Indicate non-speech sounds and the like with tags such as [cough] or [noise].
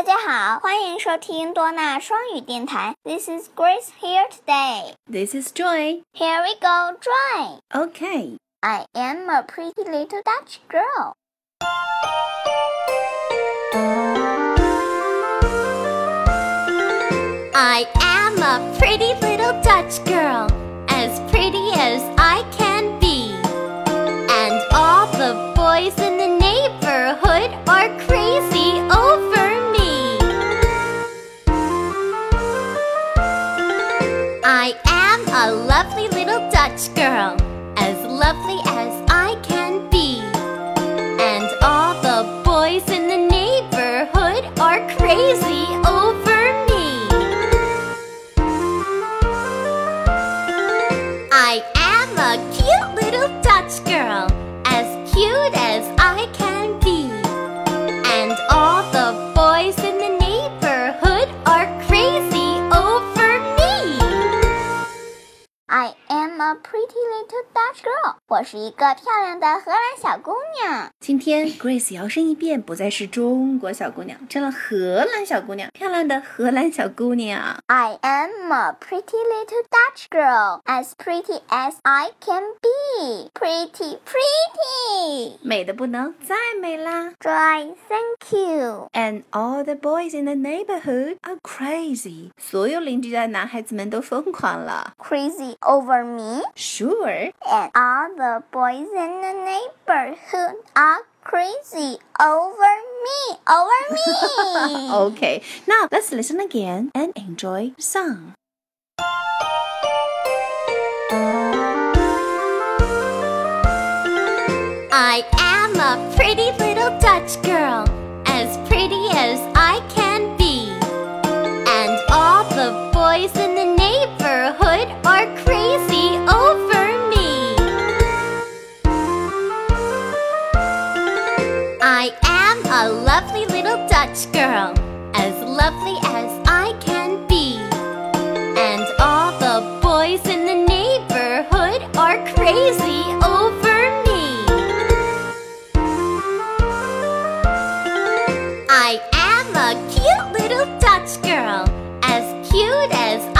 大家好，欢迎收听多纳双语电台。This is Grace here today. This is Joy. Here we go, Joy. Okay. I am a pretty little Dutch girl. I am a pretty little Dutch girl, A lovely little Dutch girl, A pretty little Dutch girl. 我是一个漂亮的荷兰小姑娘。今天 Grace 摇身一变，不再是中国小姑娘，成了荷兰小姑娘，漂亮的荷兰小姑娘。I am a pretty little Dutch girl, as pretty as I can be. Pretty, pretty. 美的不能再美啦。Joy, thank you. And all the boys in the neighborhood are crazy. 所有邻居家的男孩子们都疯狂了。Crazy over me. Sure. And all the boys in the neighborhood are crazy over me. Over me. [laughs] Okay. Now let's listen again and enjoy the song. I am a pretty little Dutch in the neighborhood are crazy over me. I am a cute little Dutch girl As cute as